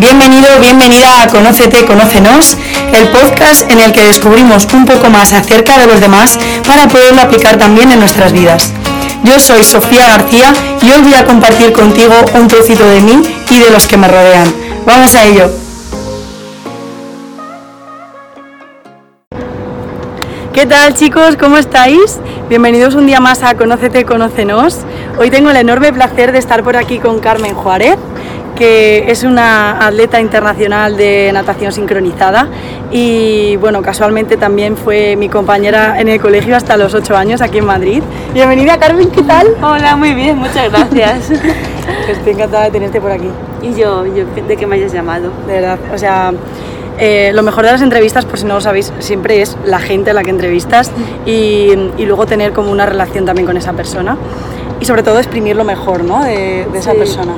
Bienvenido, bienvenida a Conócete, Conócenos, el podcast en el que descubrimos un poco más acerca de los demás para poderlo aplicar también en nuestras vidas. Yo soy Sofía García y hoy voy a compartir contigo un trocito de mí y de los que me rodean. Vamos a ello. ¿Qué tal chicos? ¿Cómo estáis? Bienvenidos un día más a Conócete, Conócenos. Hoy tengo el enorme placer de estar por aquí con Carmen Juárez, que es una atleta internacional de natación sincronizada y bueno, casualmente también fue mi compañera en el colegio hasta los 8 años aquí en Madrid. Bienvenida Carmen, ¿qué tal? Hola, muy bien, muchas gracias. Estoy encantada de tenerte por aquí. y yo, yo, de que me hayas llamado. De verdad, o sea, eh, lo mejor de las entrevistas, por si no lo sabéis, siempre es la gente a la que entrevistas y, y luego tener como una relación también con esa persona y sobre todo exprimir lo mejor ¿no? de, de esa Sí. persona.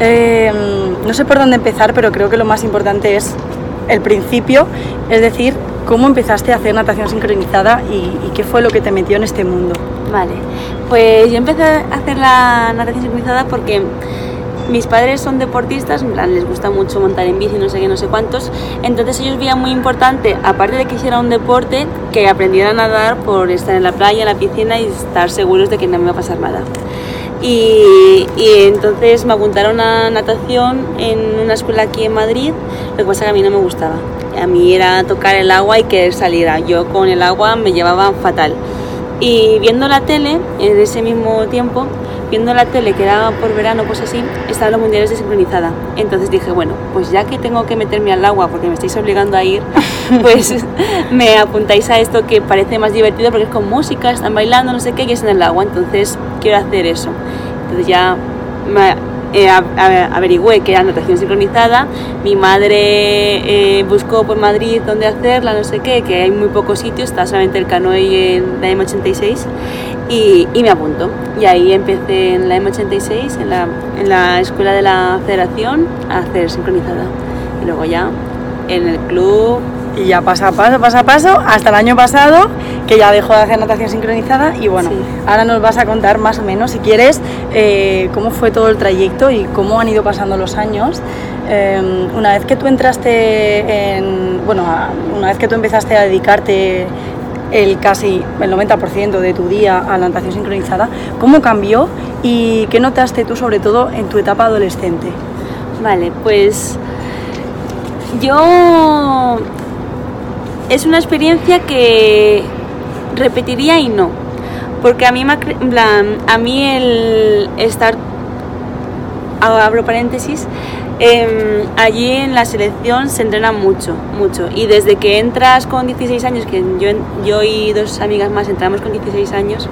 Eh, no sé por dónde empezar, pero creo que lo más importante es el principio, es decir, cómo empezaste a hacer natación sincronizada y, qué fue lo que te metió en este mundo. Vale, pues yo empecé a hacer la natación sincronizada porque mis padres son deportistas, les gusta mucho montar en bici, no sé qué, no sé cuántos. Entonces ellos veían muy importante, aparte de que hiciera un deporte, que aprendiera a nadar por estar en la playa, en la piscina y estar seguros de que no me iba a pasar nada. Y, y entonces me apuntaron a natación en una escuela aquí en Madrid, lo que pasa que a mí no me gustaba. A mí era tocar el agua y querer salir. Yo con el agua me llevaba fatal. Y viendo la tele, en ese mismo tiempo, viendo la tele, que era por verano, pues así, estaban los mundiales de sincronizada. Entonces dije, bueno, pues ya que tengo que meterme al agua porque me estáis obligando a ir, pues me apuntáis a esto que parece más divertido porque es con música, están bailando, no sé qué, y es en el agua. Entonces quiero hacer eso. Entonces ya me eh, averigüé que era natación sincronizada. Mi madre eh, buscó por Madrid dónde hacerla, no sé qué, que hay muy pocos sitios, está solamente el canoe y en la M86. Y, y me apunto. Y ahí empecé en la M86, en la, en la escuela de la federación, a hacer sincronizada. Y luego ya en el club. Y ya paso a paso, paso a paso, hasta el año pasado, que ya dejó de hacer natación sincronizada. Y bueno, Sí. ahora nos vas a contar más o menos, si quieres, eh, cómo fue todo el trayecto y cómo han ido pasando los años. Eh, una vez que tú entraste en. Bueno, una vez que tú empezaste a dedicarte el casi el 90% de tu día a la natación sincronizada, ¿cómo cambió y qué notaste tú, sobre todo, en tu etapa adolescente? Vale, pues yo es una experiencia que repetiría y no, porque a mí a mí el estar abro paréntesis em, allí en la selección se entrena mucho, mucho. Y desde que entras con 16 años, que yo, yo y dos amigas más entramos con 16 años,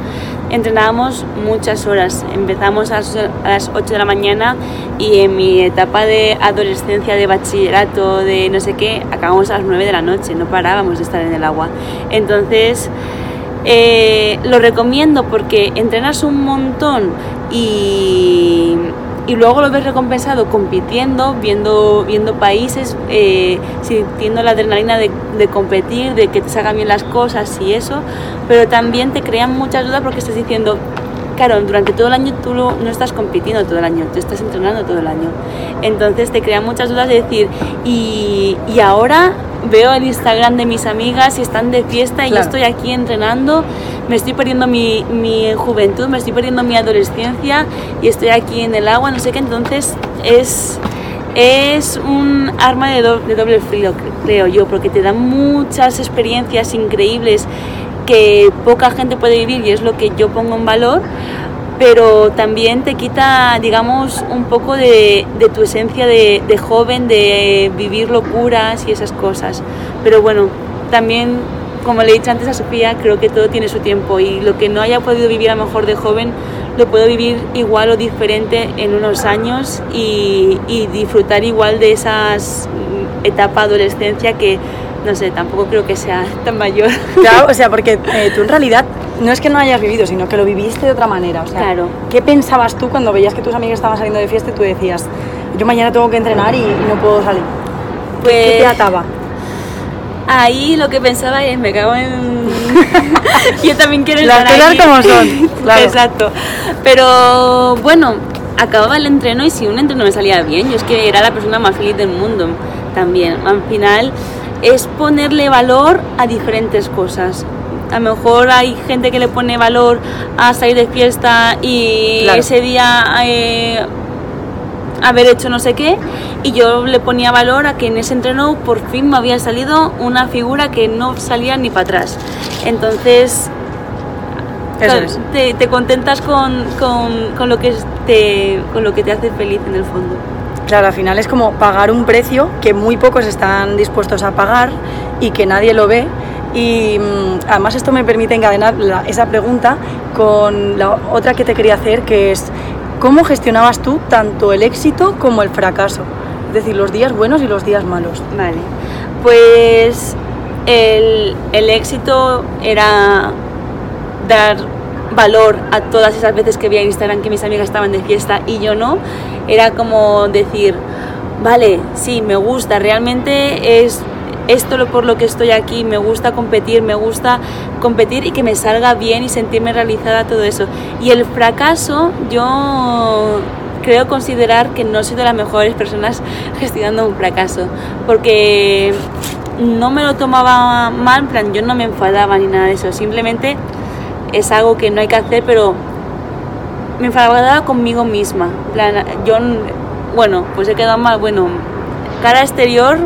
entrenábamos muchas horas. Empezamos a las, a las 8 de la mañana y en mi etapa de adolescencia, de bachillerato, de no sé qué, acabamos a las 9 de la noche, no parábamos de estar en el agua. Entonces, eh, lo recomiendo porque entrenas un montón y, y luego lo ves recompensado compitiendo, viendo, viendo países, eh, sintiendo la adrenalina de, de competir, de que te salgan bien las cosas y eso, pero también te crean muchas dudas porque estás diciendo, claro, durante todo el año tú no, estás compitiendo todo el año, tú estás entrenando todo el año. Entonces te crean muchas dudas de decir, y, y ahora veo el Instagram de mis amigas y están de fiesta y yo Claro. estoy aquí entrenando, me estoy perdiendo mi, mi juventud, me estoy perdiendo mi adolescencia y estoy aquí en el agua, no sé qué, entonces es, es un arma de, do- de doble filo, cre- creo yo, porque te da muchas experiencias increíbles que poca gente puede vivir y es lo que yo pongo en valor, pero también te quita, digamos, un poco de, tu esencia de, de joven, de vivir locuras y esas cosas. Pero bueno, también, como le he dicho antes a Sofía, creo que todo tiene su tiempo y lo que no haya podido vivir a lo mejor de joven, lo puedo vivir igual o diferente en unos años y, y disfrutar igual de esas mm, etapa adolescencia que, no sé, tampoco creo que sea tan mayor. Claro, o sea, porque eh, tú en realidad no es que no hayas vivido, sino que lo viviste de otra manera. O sea, Claro. ¿qué pensabas tú cuando veías que tus amigas estaban saliendo de fiesta y tú decías, yo mañana tengo que entrenar y, y no puedo salir? ¿Qué te Pues ataba? ahí lo que pensaba es, me cago en... yo también quiero Las estar cosas como son, claro. Exacto. Pero bueno, acababa el entreno y si un entreno me salía bien, yo es que era la persona más feliz del mundo también. Al final es ponerle valor a diferentes cosas. A lo mejor hay gente que le pone valor a salir de fiesta y ese día eh, haber hecho no sé qué y yo le ponía valor a que en ese entreno por fin me había salido una figura que no salía ni para atrás. Entonces te, contentas con, con, lo que te, con lo que te hace feliz en el fondo. Claro, al final es como pagar un precio que muy pocos están dispuestos a pagar y que nadie lo ve. Y mm, además esto me permite encadenar esa pregunta con la otra que te quería hacer, que es ¿cómo gestionabas tú tanto el éxito como el fracaso? Es decir, los días buenos y los días malos. Vale, pues el, el éxito era dar valor a todas esas veces que vi en Instagram que mis amigas estaban de fiesta y yo no, era como decir, vale, sí, me gusta, realmente es esto por lo que estoy aquí, me gusta competir, me gusta competir y que me salga bien y sentirme realizada todo eso. Y el fracaso, yo creo considerar que no soy de las mejores personas gestionando un fracaso, porque no me lo tomaba mal, plan, yo no me enfadaba ni nada de eso, simplemente es algo que no hay que hacer, pero me enfadaba conmigo misma. yo, bueno, pues he quedado mal, bueno, cara exterior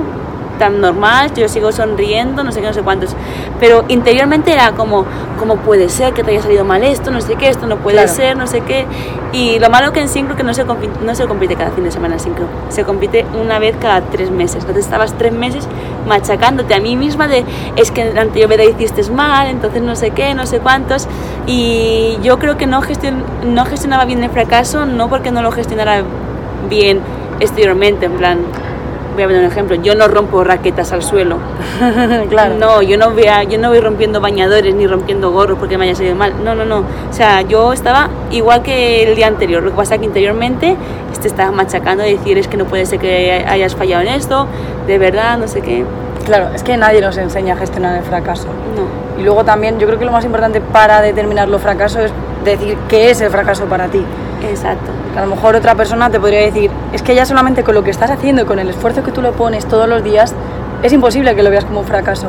tan normal, yo sigo sonriendo, no sé qué, no sé cuántos. Pero interiormente era como, ¿cómo puede ser que te haya salido mal esto? No sé qué, esto no puede ser, no sé qué. Y lo malo que en sincro que no se, compite, no se compite cada fin de semana sincro, se compite una vez cada tres meses. Entonces estabas tres meses machacándote a mí misma de, es que en la anterior vez hiciste mal, entonces no sé qué, no sé cuántos. Y yo creo que no, gestion, no gestionaba bien el fracaso, no porque no lo gestionara bien exteriormente, en plan, voy a poner un ejemplo, yo no rompo raquetas al suelo. claro. No, yo no, voy yo no voy rompiendo bañadores ni rompiendo gorros porque me haya salido mal. No, no, no. O sea, yo estaba igual que el día anterior. Lo que pasa es que interiormente este estaba machacando de decir es que no puede ser que hayas fallado en esto, de verdad, no sé qué. Claro, es que nadie nos enseña a gestionar el fracaso. No. Y luego también yo creo que lo más importante para determinar los fracasos es decir qué es el fracaso para ti. Exacto. A lo mejor otra persona te podría decir, es que ya solamente con lo que estás haciendo y con el esfuerzo que tú le pones todos los días, es imposible que lo veas como un fracaso.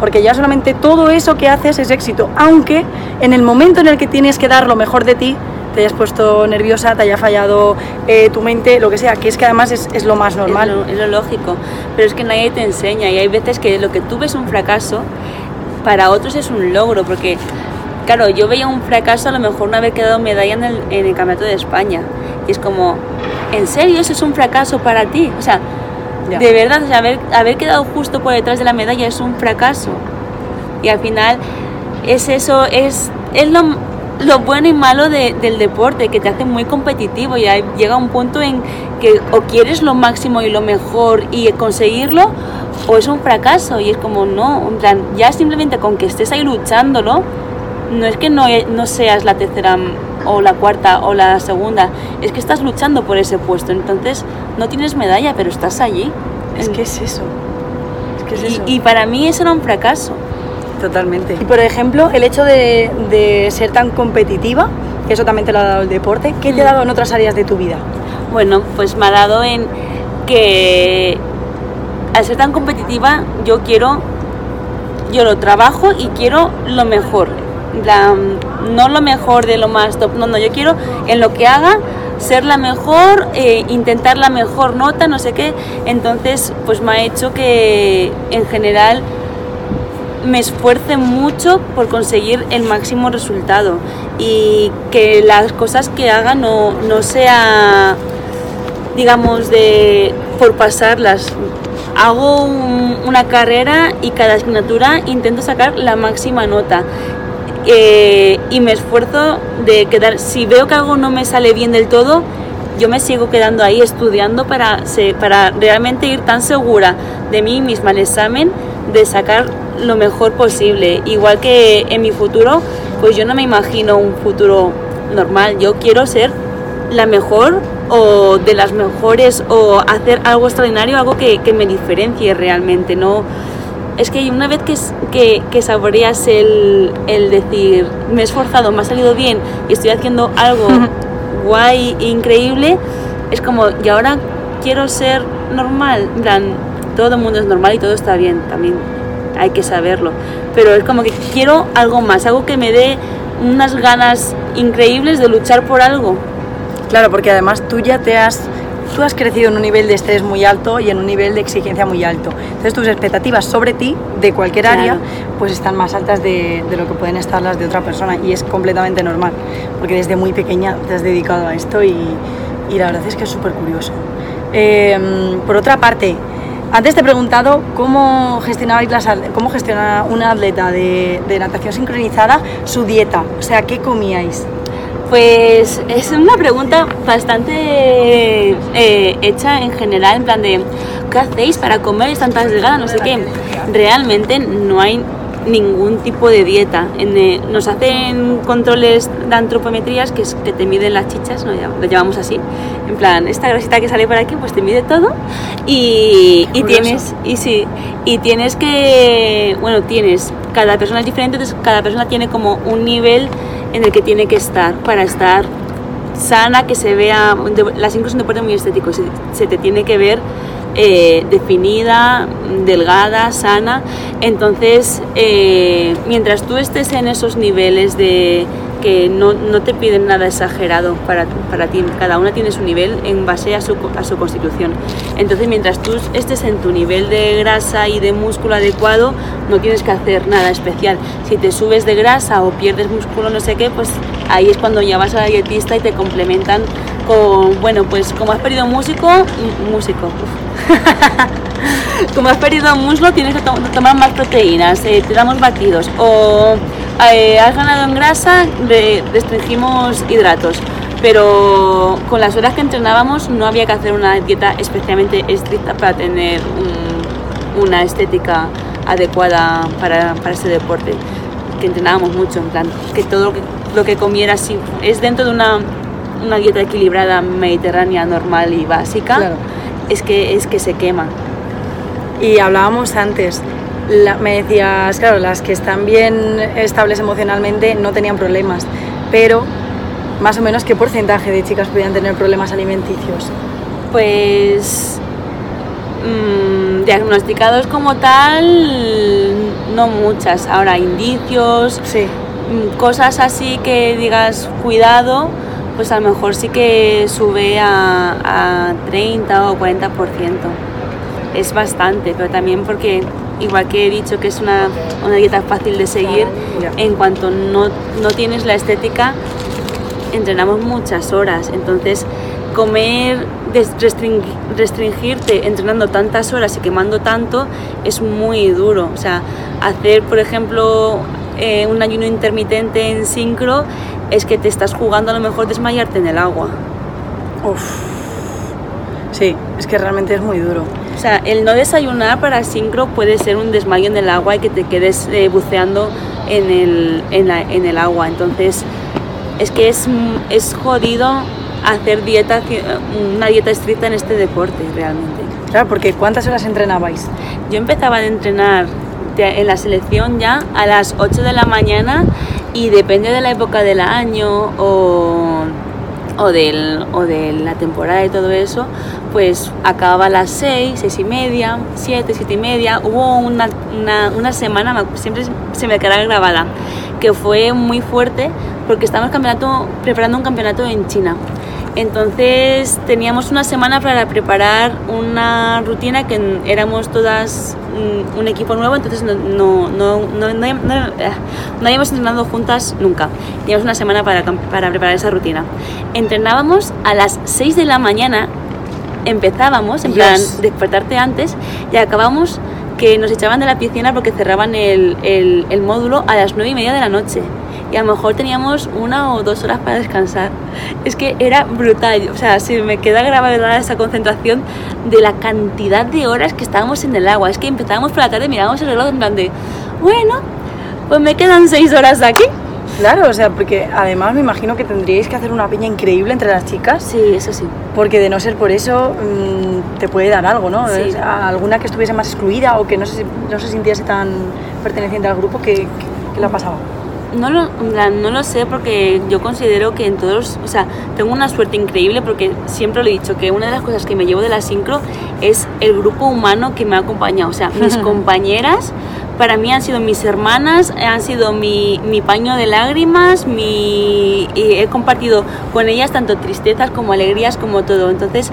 Porque ya solamente todo eso que haces es éxito, aunque en el momento en el que tienes que dar lo mejor de ti, te hayas puesto nerviosa, te haya fallado eh, tu mente, lo que sea, que es que además es, es lo más normal. Es lo, es lo, lógico, pero es que nadie te enseña y hay veces que lo que tú ves un fracaso, para otros es un logro, porque claro, yo veía un fracaso a lo mejor no haber quedado medalla en el, en el Campeonato de España. Y es como, ¿en serio eso es un fracaso para ti? O sea, de verdad, haber, haber quedado justo por detrás de la medalla es un fracaso. Y al final es eso, es, es lo, lo bueno y malo del deporte, que te hace muy competitivo y llega un punto en que o quieres lo máximo y lo mejor y conseguirlo, o es un fracaso y es como no, en plan, ya simplemente con que estés ahí luchándolo, no es que no, no seas la tercera o la cuarta o la segunda, es que estás luchando por ese puesto, entonces no tienes medalla, pero estás allí. Es que es eso. y, para mí eso era un fracaso. Totalmente. Y por ejemplo, el hecho de, ser tan competitiva, que eso también te lo ha dado el deporte, ¿qué te ha mm. dado en otras áreas de tu vida? Bueno, pues me ha dado en que al ser tan competitiva yo quiero, yo lo trabajo y quiero lo mejor no lo mejor de lo más top, no, no, yo quiero en lo que haga ser la mejor, eh, intentar la mejor nota, no sé qué, entonces pues me ha hecho que en general me esfuerce mucho por conseguir el máximo resultado y que las cosas que haga no, no sea, digamos, de por pasarlas. Hago una carrera y cada asignatura intento sacar la máxima nota eh, y me esfuerzo de quedar, si veo que algo no me sale bien del todo, yo me sigo quedando ahí estudiando para, para realmente ir tan segura de mí misma al examen, de sacar lo mejor posible. Igual que en mi futuro, pues yo no me imagino un futuro normal, yo quiero ser la mejor o de las mejores o hacer algo extraordinario, algo que, que me diferencie realmente, no es que una vez que, que, que saboreas el, el, decir, me he esforzado, me ha salido bien y estoy haciendo algo guay, increíble, es como, y ahora quiero ser normal, en plan, todo el mundo es normal y todo está bien, también hay que saberlo, pero es como que quiero algo más, algo que me dé unas ganas increíbles de luchar por algo. Claro, porque además tú ya te has tú has crecido en un nivel de estrés muy alto y en un nivel de exigencia muy alto. Entonces tus expectativas sobre ti, de cualquier área, pues están más altas de, de, lo que pueden estar las de otra persona y es completamente normal, porque desde muy pequeña te has dedicado a esto y, y la verdad es que es súper curioso. Eh, por otra parte, antes te he preguntado cómo gestionabais las, cómo gestiona una atleta de, de natación sincronizada su dieta, o sea, ¿qué comíais? Pues es una pregunta bastante eh, hecha en general, en plan de ¿qué hacéis para comer tantas delgada? No sé qué. Realmente no hay ningún tipo de dieta. En, eh, nos hacen controles de antropometrías que, es, que te miden las chichas, ¿no? lo llamamos así. En plan, esta grasita que sale por aquí, pues te mide todo. Y, y tienes, y sí, y tienes que, bueno, tienes, cada persona es diferente, entonces cada persona tiene como un nivel en el que tiene que estar para estar sana, que se vea, la sincro es un deporte muy estético, se, se te tiene que ver eh, definida, delgada, sana. Entonces, eh, mientras tú estés en esos niveles de que no, no, te piden nada exagerado para, para ti, cada una tiene su nivel en base a su, a su constitución. Entonces, mientras tú estés en tu nivel de grasa y de músculo adecuado, no tienes que hacer nada especial. Si te subes de grasa o pierdes músculo, no sé qué, pues ahí es cuando ya vas a la dietista y te complementan con, bueno, pues como has perdido músico, músico. como has perdido muslo, tienes que to tomar más proteínas, eh, te damos batidos. O eh, has ganado en grasa, re restringimos hidratos. Pero con las horas que entrenábamos no había que hacer una dieta especialmente estricta para tener un, una estética adecuada para, para ese deporte. Que entrenábamos mucho, en plan, que todo lo que, lo que comieras es dentro de una, una dieta equilibrada mediterránea normal y básica. Claro es que, es que se quema. Y hablábamos antes, la, me decías, claro, las que están bien estables emocionalmente no tenían problemas, pero más o menos qué porcentaje de chicas podían tener problemas alimenticios? Pues mmm, diagnosticados como tal, no muchas. Ahora, indicios, sí. cosas así que digas cuidado, pues a lo mejor sí que sube a, a 30 o 40%. Es bastante, pero también porque, igual que he dicho que es una, una dieta fácil de seguir, en cuanto no, no tienes la estética, entrenamos muchas horas. Entonces, comer, restring, restringirte entrenando tantas horas y quemando tanto es muy duro. O sea, hacer, por ejemplo, eh, un ayuno intermitente en sincro es que te estás jugando a lo mejor desmayarte en el agua. Uf. Sí, es que realmente es muy duro. O sea, el no desayunar para sincro puede ser un desmayo en el agua y que te quedes eh, buceando en el, en, la, en el agua. Entonces, es que es, es jodido hacer dieta, una dieta estricta en este deporte realmente. Claro, porque ¿cuántas horas entrenabais? Yo empezaba a entrenar en la selección ya a las 8 de la mañana y depende de la época del año o, o, del, o de la temporada y todo eso, pues acababa a las 6, 6 y media, 7, 7 y media. Hubo una, una, una semana, siempre se me queda grabada, que fue muy fuerte porque estábamos preparando un campeonato en China. Entonces teníamos una semana para preparar una rutina que éramos todas un, un equipo nuevo, entonces no, no, no, no, no, no habíamos entrenado juntas nunca. Teníamos una semana para, para preparar esa rutina. Entrenábamos a las 6 de la mañana, empezábamos, en plan despertarte antes, y acabamos que nos echaban de la piscina porque cerraban el, el, el módulo a las 9 y media de la noche y a lo mejor teníamos una o dos horas para descansar. Es que era brutal, o sea, se me queda grabada esa concentración de la cantidad de horas que estábamos en el agua. Es que empezábamos por la tarde, mirábamos el reloj en plan de, bueno, pues me quedan seis horas aquí. Claro, o sea, porque además me imagino que tendríais que hacer una piña increíble entre las chicas. Sí, eso sí. Porque de no ser por eso mmm, te puede dar algo, ¿no? Sí. Alguna que estuviese más excluida o que no se, no se sintiese tan perteneciente al grupo que, que, que la pasaba. No lo, no lo sé porque yo considero que en todos, o sea, tengo una suerte increíble porque siempre lo he dicho que una de las cosas que me llevo de la sincro es el grupo humano que me ha acompañado, o sea, mis compañeras para mí han sido mis hermanas, han sido mi, mi paño de lágrimas, mi, y he compartido con ellas tanto tristezas como alegrías como todo, entonces,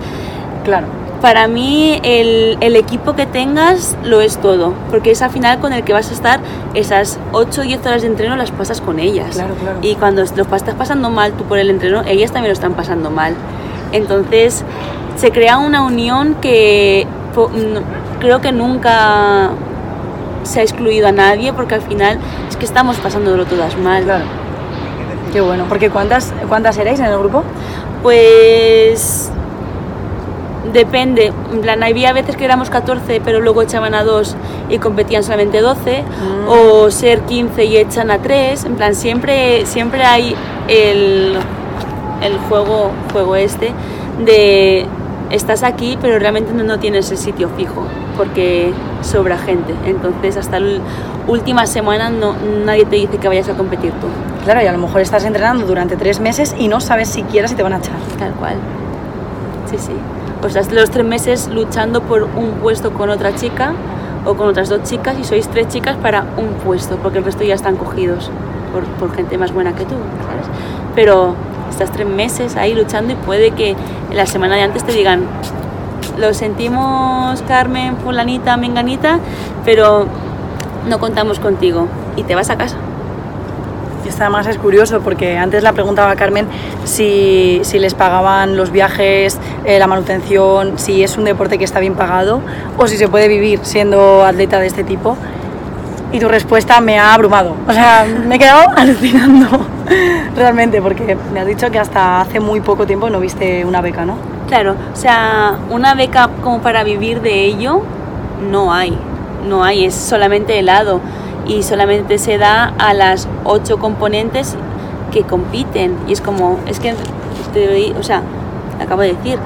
claro para mí el, el, equipo que tengas lo es todo, porque es al final con el que vas a estar esas 8 o 10 horas de entreno las pasas con ellas. Claro, claro. Y cuando lo estás pasando mal tú por el entreno, ellas también lo están pasando mal. Entonces se crea una unión que creo que nunca se ha excluido a nadie, porque al final es que estamos pasándolo todas mal. Claro. Qué bueno, porque ¿cuántas, cuántas erais en el grupo? Pues depende, en plan, había veces que éramos 14 pero luego echaban a 2 y competían solamente 12, Mm. o ser 15 y echan a 3, en plan, siempre, siempre hay el, el juego, juego este de estás aquí pero realmente no, no tienes el sitio fijo porque sobra gente, entonces hasta la última semana no, nadie te dice que vayas a competir tú. Claro, y a lo mejor estás entrenando durante tres meses y no sabes siquiera si te van a echar. Tal cual. Sí, sí. Pues estás los tres meses luchando por un puesto con otra chica o con otras dos chicas y sois tres chicas para un puesto, porque el resto ya están cogidos por, por gente más buena que tú, ¿sabes? Pero estás tres meses ahí luchando y puede que la semana de antes te digan, lo sentimos Carmen, fulanita, menganita, pero no contamos contigo y te vas a casa. Además es curioso porque antes la preguntaba a Carmen si, si les pagaban los viajes, eh, la manutención, si es un deporte que está bien pagado o si se puede vivir siendo atleta de este tipo. Y tu respuesta me ha abrumado. O sea, me he quedado alucinando realmente porque me has dicho que hasta hace muy poco tiempo no viste una beca, ¿no? Claro, o sea, una beca como para vivir de ello no hay, no hay, es solamente helado y solamente se da a las ocho componentes que compiten y es como, es que, te, o sea, acabo de decir,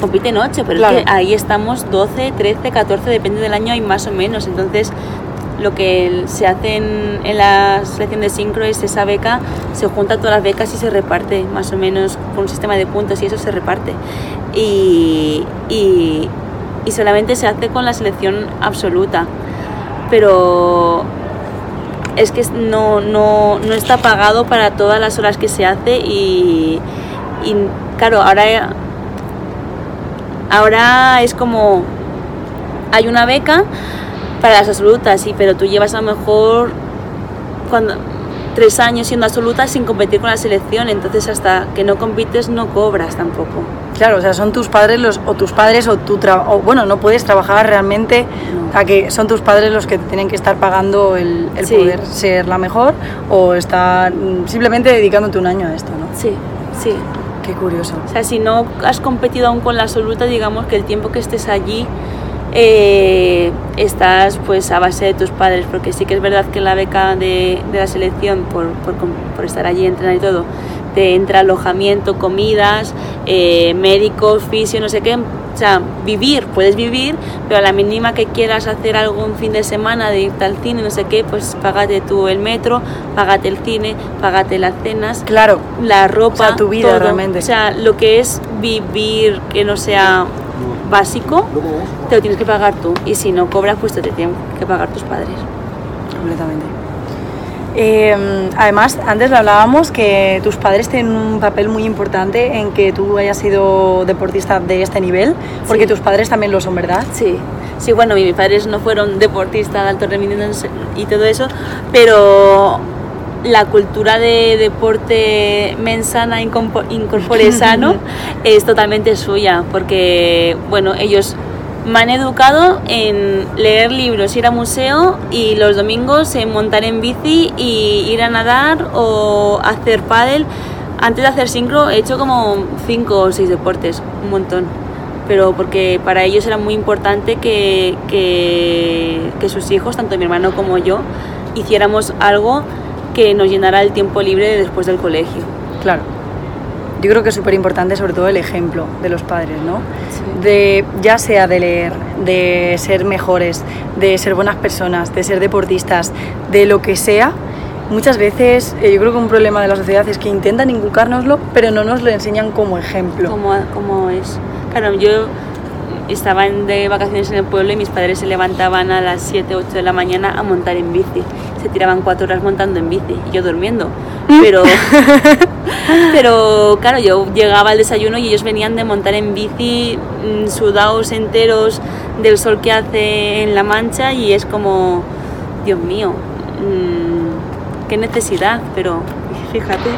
compiten ocho, pero Claro. es que ahí estamos 12, 13, 14, depende del año hay más o menos, entonces lo que se hace en, en la selección de sincro es esa beca, se junta todas las becas y se reparte más o menos con un sistema de puntos y eso se reparte. Y, y, y solamente se hace con la selección absoluta. Pero es que no, no, no está pagado para todas las horas que se hace y, claro, ahora, ahora es como hay una beca para las absolutas, sí, pero tú llevas a lo mejor cuando tres años siendo absoluta sin competir con la selección, entonces hasta que no compites no cobras tampoco. Claro, o sea, son tus padres los, o tus padres o tu tra- o bueno, no puedes trabajar realmente, No. sea, que son tus padres los que te tienen que estar pagando el, el Sí. poder ser la mejor o estar mm, simplemente dedicándote un año a esto, ¿no? Sí, sí. Qué curioso. O sea, si no has competido aún con la absoluta, digamos que el tiempo que estés allí eh, estás pues a base de tus padres, porque sí que es verdad que la beca de, de la selección por, por, por estar allí, entrenar y todo, te entra alojamiento, comidas, eh, médicos, fisio, no sé qué. O sea, vivir, puedes vivir, pero a la mínima que quieras hacer algo un fin de semana de irte al cine, no sé qué, pues págate tú el metro, págate el cine, págate las cenas Claro, la ropa, O sea, tu vida todo. realmente. O sea, lo que es vivir que no sea básico, te lo tienes que pagar tú. Y si no cobras, pues te tienen que pagar tus padres. completamente. Eh, además, antes lo hablábamos que tus padres tienen un papel muy importante en que tú hayas sido deportista de este nivel, porque Sí. tus padres también lo son, ¿verdad? Sí, sí, bueno, mis padres no fueron deportistas de alto rendimiento y todo eso, pero la cultura de deporte mensana incorpore sano es totalmente suya, porque, bueno, ellos me han educado en leer libros, ir a museo y los domingos en montar en bici y ir a nadar o hacer pádel. Antes de hacer sincro he hecho como cinco o seis deportes, un montón pero porque para ellos era muy importante que, que, que sus hijos, tanto mi hermano como yo, hiciéramos algo que nos llenara el tiempo libre después del colegio. Claro. Yo creo que es súper importante sobre todo el ejemplo de los padres, ¿no? Sí. De, ya sea de leer, de ser mejores, de ser buenas personas, de ser deportistas, de lo que sea, muchas veces eh, yo creo que un problema de la sociedad es que intentan inculcárnoslo, pero no nos lo enseñan como ejemplo. ¿Cómo, cómo es? Claro, yo estaba de vacaciones en el pueblo y mis padres se levantaban a las 7, 8 de la mañana a montar en bici. Se tiraban cuatro horas montando en bici y yo durmiendo. ¿Mm? Pero, pero claro, yo llegaba al desayuno y ellos venían de montar en bici mm, sudados enteros del sol que hace en La Mancha y es como, Dios mío, mmm, qué necesidad, pero fíjate,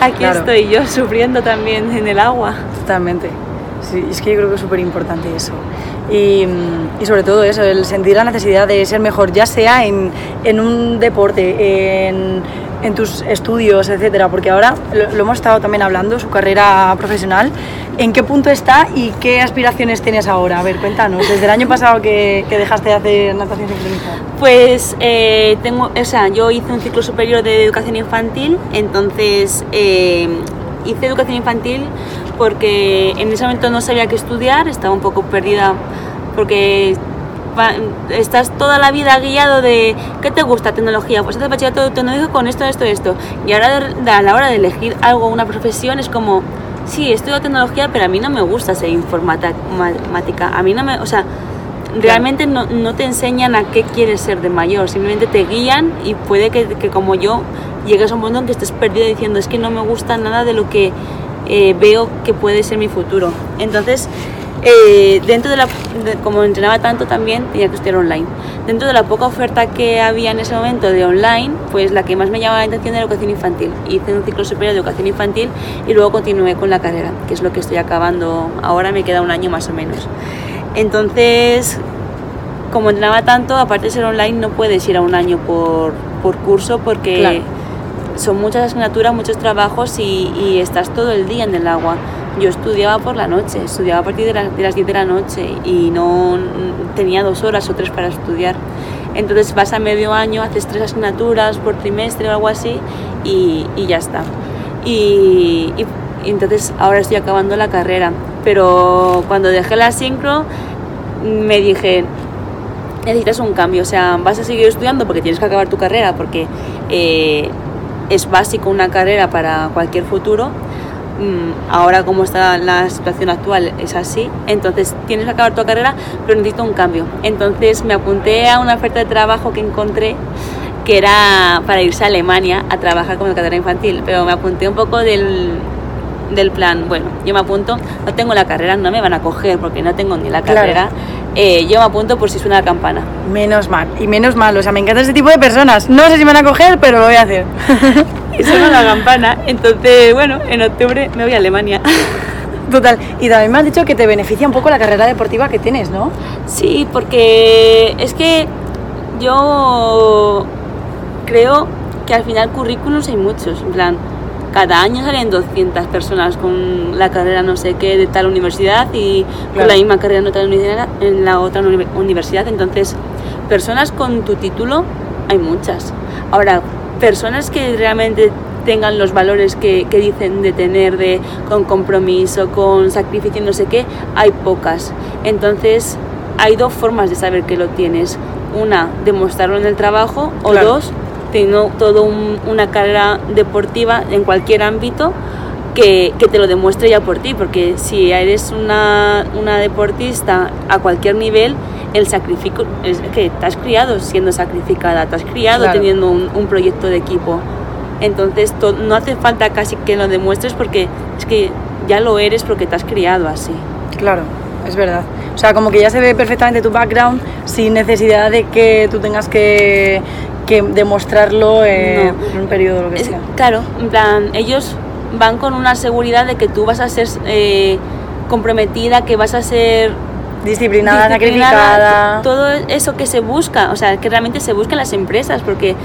aquí estoy yo sufriendo también en el agua. Totalmente. Sí, es que yo creo que es súper importante eso. Y, y, sobre todo eso, el sentir la necesidad de ser mejor, ya sea en, en un deporte, en, en, tus estudios, etcétera, porque ahora lo, hemos estado también hablando, su carrera profesional, ¿en qué punto está y qué aspiraciones tienes ahora? A ver, cuéntanos, desde el año pasado que, que dejaste de hacer natación sincronizada. Pues eh, tengo, o sea, yo hice un ciclo superior de educación infantil, entonces eh, hice educación infantil porque en ese momento no sabía qué estudiar, estaba un poco perdida porque estás toda la vida guiado de ¿qué te gusta? Tecnología, pues haces bachillerato tecnológico con esto, esto, esto. Y ahora a la hora de elegir algo, una profesión, es como, sí, estudio tecnología, pero a mí no me gusta ser informática. A mí no me, o sea, realmente no, no, te enseñan a qué quieres ser de mayor, simplemente te guían y puede que, que como yo llegues a un punto en que estés perdido diciendo es que no me gusta nada de lo que eh, veo que puede ser mi futuro. Entonces, eh, dentro de la, como entrenaba tanto también, tenía que estudiar online. Dentro de la poca oferta que había en ese momento de online, pues la que más me llamaba la atención era educación infantil. Hice un ciclo superior de educación infantil y luego continué con la carrera, que es lo que estoy acabando ahora, me queda un año más o menos. Entonces, como entrenaba tanto, aparte de ser online, no puedes ir a un año por, por curso porque son muchas asignaturas, muchos trabajos y, estás todo el día en el agua. Yo estudiaba por la noche, estudiaba a partir de, de, las 10 de la noche y no tenía dos horas o tres para estudiar. Entonces vas a medio año, haces tres asignaturas por trimestre o algo así y, y ya está. Y, y, entonces ahora estoy acabando la carrera. Pero cuando dejé la sincro me dije, necesitas un cambio, o sea, vas a seguir estudiando porque tienes que acabar tu carrera, porque eh, es básico una carrera para cualquier futuro. Mm, ahora como está la situación actual es así, entonces tienes que acabar tu carrera, pero necesito un cambio. Entonces me apunté a una oferta de trabajo que encontré que era para irse a Alemania a trabajar como educadora infantil, pero me apunté un poco del, del plan, bueno, yo me apunto, no tengo la carrera, no me van a coger porque no tengo ni la carrera, eh, yo me apunto por si suena la campana. Menos mal, y menos mal, o sea, me encanta ese tipo de personas. No sé si me van a coger, pero lo voy a hacer. y suena la campana, entonces, bueno, en octubre me voy a Alemania. Total, y también me has dicho que te beneficia un poco la carrera deportiva que tienes, ¿no? Sí, porque es que yo creo que al final currículums hay muchos, en plan, cada año salen 200 personas con la carrera no sé qué de tal universidad y con la misma carrera en, otra universidad, en la otra universidad. Entonces, personas con tu título hay muchas. Ahora, personas que realmente tengan los valores que, que, dicen de tener, de, con compromiso, con sacrificio, no sé qué, hay pocas. Entonces, hay dos formas de saber que lo tienes. Una, demostrarlo en el trabajo, o dos, tengo toda una carrera deportiva en cualquier ámbito que, que, te lo demuestre ya por ti, porque si eres una, una deportista a cualquier nivel, el sacrificio es que te has criado siendo sacrificada, te has criado teniendo un, un, proyecto de equipo. Entonces no hace falta casi que lo demuestres porque es que ya lo eres porque te has criado así. Claro, es verdad. O sea, como que ya se ve perfectamente tu background sin necesidad de que tú tengas que, que demostrarlo en un periodo lo que sea. Claro, en plan, ellos van con una seguridad de que tú vas a ser eh, comprometida, que vas a ser disciplinada, sacrificada. Todo eso que se busca, o sea, que realmente se busca en las empresas, porque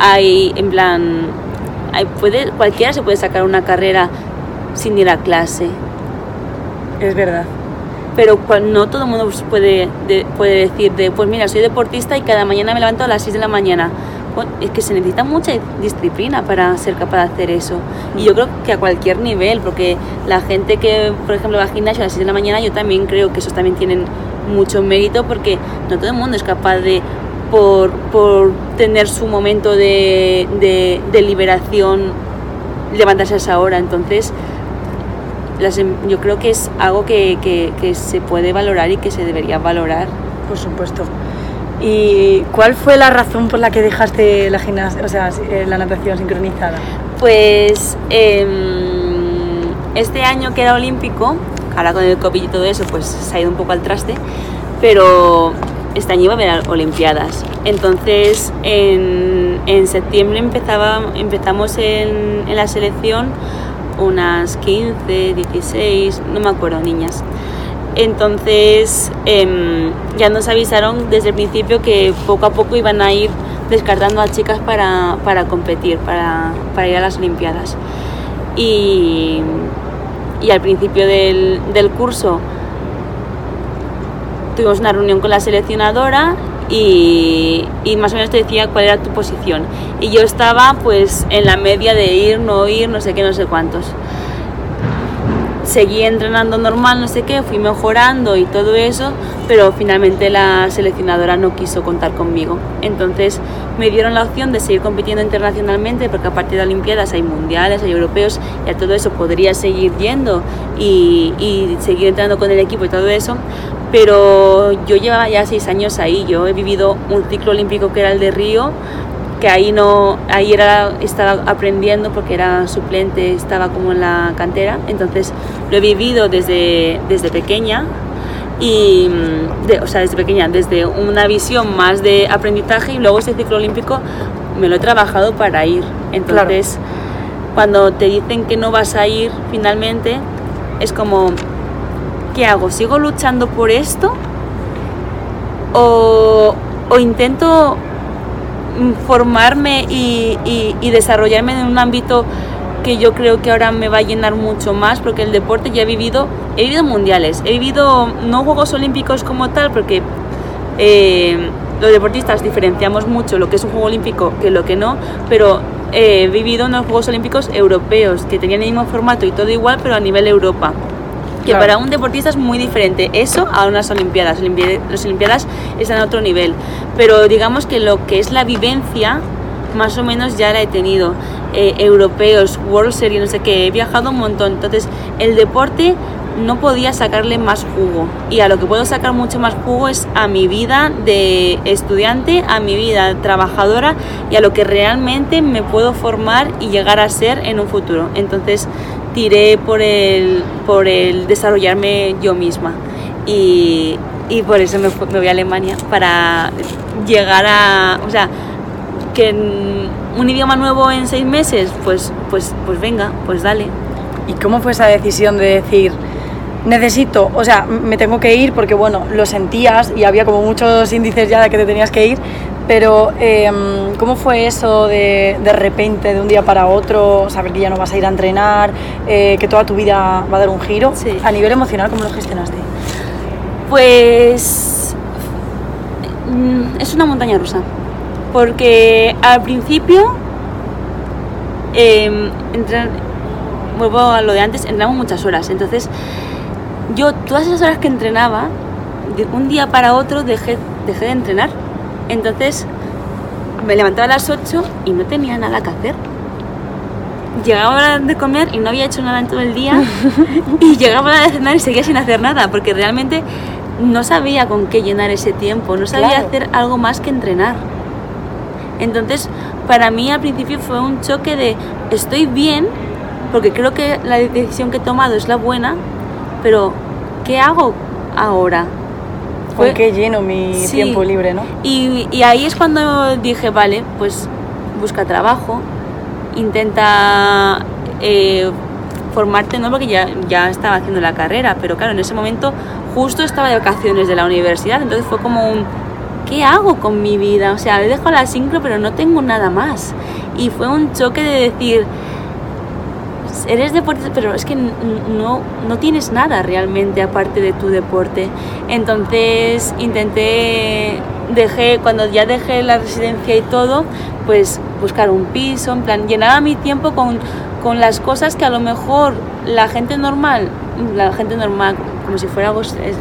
hay, en plan, hay, puede, cualquiera se puede sacar una carrera sin ir a clase. Es verdad pero no todo el mundo puede, puede decir de, pues mira, soy deportista y cada mañana me levanto a las 6 de la mañana. es que se necesita mucha disciplina para ser capaz de hacer eso. Y yo creo que a cualquier nivel, porque la gente que, por ejemplo, va al gimnasio a las 6 de la mañana, yo también creo que esos también tienen mucho mérito porque no todo el mundo es capaz de por, por tener su momento de, de, de liberación, levantarse a esa hora. Entonces, las em- yo creo que es algo que, que- que se puede valorar y que se debería valorar. Por supuesto. ¿Y cuál fue la razón por la que dejaste la gimnasia, o sea, eh, la natación sincronizada? Pues em, este año que era olímpico, ahora con el COVID y todo eso, pues se ha ido un poco al traste, pero este año iba a haber Olimpiadas. Entonces en, en septiembre empezaba, empezamos en, en la selección unas 15, 16, no me acuerdo, niñas. Entonces em, ya nos avisaron desde el principio que poco a poco iban a ir descartando a chicas para, para competir, para, para ir a las Olimpiadas. Y, y al principio del, del curso tuvimos una reunión con la seleccionadora y, y más o menos te decía cuál era tu posición. Y yo estaba pues en la media de ir, no ir, no sé qué, no sé cuántos. Seguí entrenando normal, no sé qué, fui mejorando y todo eso, pero finalmente la seleccionadora no quiso contar conmigo. Entonces me dieron la opción de seguir compitiendo internacionalmente, porque aparte de Olimpiadas hay mundiales, hay europeos, y a todo eso podría seguir yendo y, y seguir entrenando con el equipo y todo eso. Pero yo llevaba ya seis años ahí, yo he vivido un ciclo olímpico que era el de Río, que ahí no ahí era estaba aprendiendo porque era suplente estaba como en la cantera. Entonces lo he vivido desde desde pequeña y mm, de- o sea desde pequeña desde una visión más de aprendizaje y luego ese ciclo olímpico me lo he trabajado para ir. Entonces cuando te dicen que no vas a ir finalmente es como ¿qué hago? ¿sigo luchando por esto? o, intento formarme y, desarrollarme en un ámbito que yo creo que ahora me va a llenar mucho más porque el deporte ya he vivido, he vivido mundiales, he vivido no Juegos Olímpicos como tal porque eh, los deportistas diferenciamos mucho lo que es un Juego Olímpico que lo que no, pero eh, he vivido unos Juegos Olímpicos europeos que tenían el mismo formato y todo igual pero a nivel Europa que Claro. para un deportista es muy diferente eso a unas Olimpiadas. Olimpi- Las Olimpiadas están a otro nivel, pero digamos que lo que es la vivencia, más o menos ya la he tenido. Eh, europeos, World Series, no sé qué, he viajado un montón. Entonces, el deporte no podía sacarle más jugo. Y a lo que puedo sacar mucho más jugo es a mi vida de estudiante, a mi vida trabajadora y a lo que realmente me puedo formar y llegar a ser en un futuro. Entonces, tiré por el, por el desarrollarme yo misma. Y, y por eso me, me voy a Alemania, para llegar a... O sea, que un idioma nuevo en seis meses, pues, pues, pues venga, pues dale. ¿Y cómo fue esa decisión de decir, necesito, o sea, me tengo que ir porque, bueno, lo sentías y había como muchos índices ya de que te tenías que ir, pero em, ¿cómo fue eso de, de repente, de un día para otro, saber que ya no vas a ir a entrenar, eh, que toda tu vida va a dar un giro? Sí. A nivel emocional, ¿cómo lo gestionaste? Pues mm, es una montaña rusa. Porque al principio, eh, vuelvo a lo de antes, entrenamos muchas horas. Entonces, yo todas esas horas que entrenaba, de un día para otro dejé, dejé de entrenar. Entonces, me levantaba a las 8 y no tenía nada que hacer. Llegaba la hora de comer y no había hecho nada en todo el día. y llegaba la hora de cenar y seguía sin hacer nada, porque realmente no sabía con qué llenar ese tiempo, no sabía Claro. hacer algo más que entrenar. Entonces, para mí al principio fue un choque de estoy bien, porque creo que la decisión que he tomado es la buena, pero ¿qué hago ahora? ¿Con Fue- qué lleno mi Sí. tiempo libre, no? y, y ahí es cuando dije, vale, pues busca trabajo, intenta eh, formarte, no porque ya, ya estaba haciendo la carrera, pero claro, en ese momento justo estaba de vacaciones de la universidad, entonces fue como un, ¿qué hago con mi vida? O sea, dejo la sincro, pero no tengo nada más. Y fue un choque de decir, eres deportista, pero es que no, no tienes nada realmente aparte de tu deporte. Entonces intenté, dejé, cuando ya dejé la residencia y todo, pues buscar un piso, en plan, llenaba mi tiempo con, con las cosas que a lo mejor la gente normal la gente normal, como si fuera es-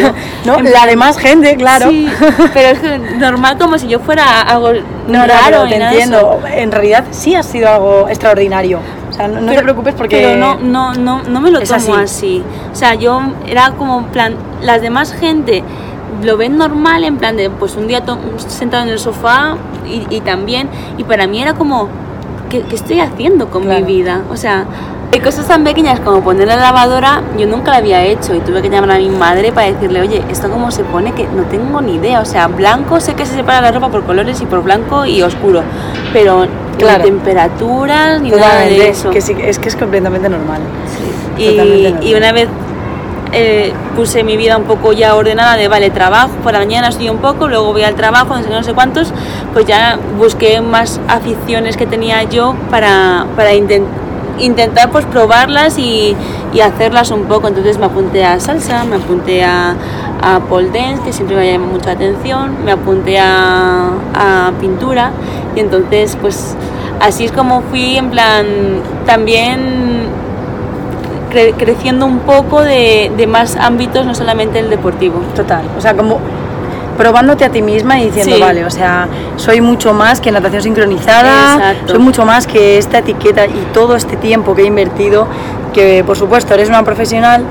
yo. ¿No? En La demás gente, claro. Sí, pero es que normal como si yo fuera algo No, raro te entiendo. eso. En realidad sí ha sido algo extraordinario. O sea, no, no te preocupes porque... Pero no, no, no, no me lo tomo así. así. O sea, yo era como plan, las demás gente lo ven normal, en plan de, pues un día sentado en el sofá y, y también, y para mí era como, ¿qué, qué estoy haciendo con Claro. mi vida? O sea, hay cosas tan pequeñas como poner la lavadora, yo nunca la había hecho y tuve que llamar a mi madre para decirle, oye, ¿esto cómo se pone? Que no tengo ni idea. O sea, blanco sé que se separa la ropa por colores y por blanco y oscuro, pero Claro. ni temperaturas ni nada de eso. que sí, es que es completamente normal. Y, Totalmente normal. y una vez eh, puse mi vida un poco ya ordenada de vale, trabajo, por la mañana estudio un poco, luego voy al trabajo, no sé, no sé cuántos, pues ya busqué más aficiones que tenía yo para, para inten- intentar pues probarlas y, y hacerlas un poco. Entonces me apunté a salsa, me apunté a, a pole dance, que siempre me llama mucho la atención, me apunté a, a pintura y entonces pues así es como fui en plan también cre- creciendo un poco de, de más ámbitos, no solamente el deportivo. Total. O sea, como probándote a ti misma y diciendo, Sí. vale, o sea, soy mucho más que natación sincronizada, Exacto. soy mucho más que esta etiqueta y todo este tiempo que he invertido, que por supuesto eres una profesional,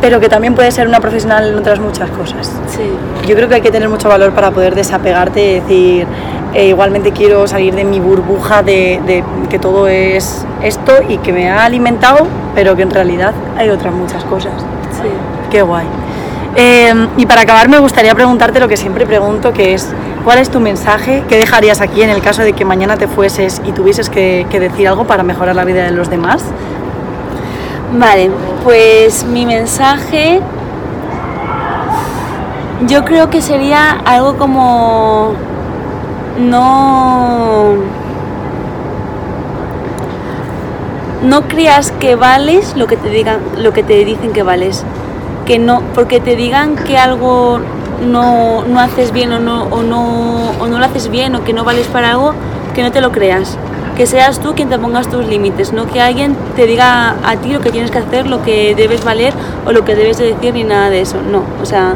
pero que también puedes ser una profesional en otras muchas cosas. Sí. Yo creo que hay que tener mucho valor para poder desapegarte y decir, eh, igualmente quiero salir de mi burbuja de, de que todo es esto y que me ha alimentado, pero que en realidad hay otras muchas cosas. Sí. Qué guay. Eh, y para acabar me gustaría preguntarte lo que siempre pregunto, que es, ¿cuál es tu mensaje? ¿Qué dejarías aquí en el caso de que mañana te fueses y tuvieses que, que decir algo para mejorar la vida de los demás? Vale, pues mi mensaje yo creo que sería algo como no no creas que vales lo que te digan lo que te dicen que vales que no porque te digan que algo no, no haces bien o no, o, no, o no lo haces bien o que no vales para algo que no te lo creas que seas tú quien te pongas tus límites no que alguien te diga a ti lo que tienes que hacer lo que debes valer o lo que debes de decir ni nada de eso no o sea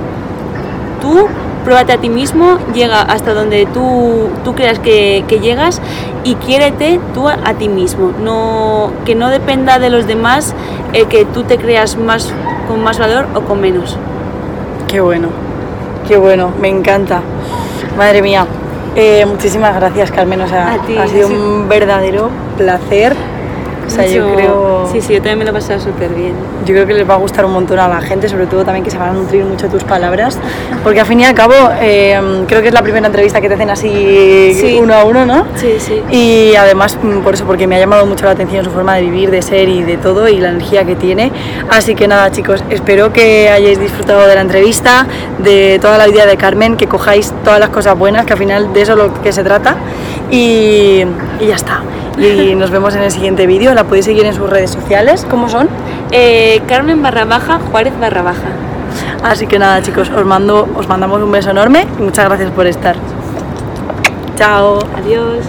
tú pruébate a ti mismo, llega hasta donde tú, tú creas que, que llegas y quiérete tú a, a ti mismo. No, que no dependa de los demás el que tú te creas más con más valor o con menos. Qué bueno, qué bueno, me encanta. Madre mía, eh, muchísimas gracias Carmen, o sea, ti, ha sido sí. un verdadero placer. O sea, yo Mucho- creo, Sí, sí, yo también me lo he pasado súper bien. yo creo que les va a gustar un montón a la gente, sobre todo también que se van a nutrir mucho tus palabras, porque al fin y al cabo eh, creo que es la primera entrevista que te hacen así Sí. uno a uno, ¿no? Sí, sí. Y además mm, por eso, porque me ha llamado mucho la atención su forma de vivir, de ser y de todo y la energía que tiene. Así que nada chicos, espero que hayáis disfrutado de la entrevista, de toda la vida de Carmen, que cojáis todas las cosas buenas, que al final de eso es lo que se trata. Y, y ya está. Y nos vemos en el siguiente vídeo. La podéis seguir en sus redes sociales. ¿Cómo son? Eh, Carmen barra baja, Juárez barra baja. Así que nada chicos, os, mando, os mandamos un beso enorme y muchas gracias por estar. Chao. Adiós.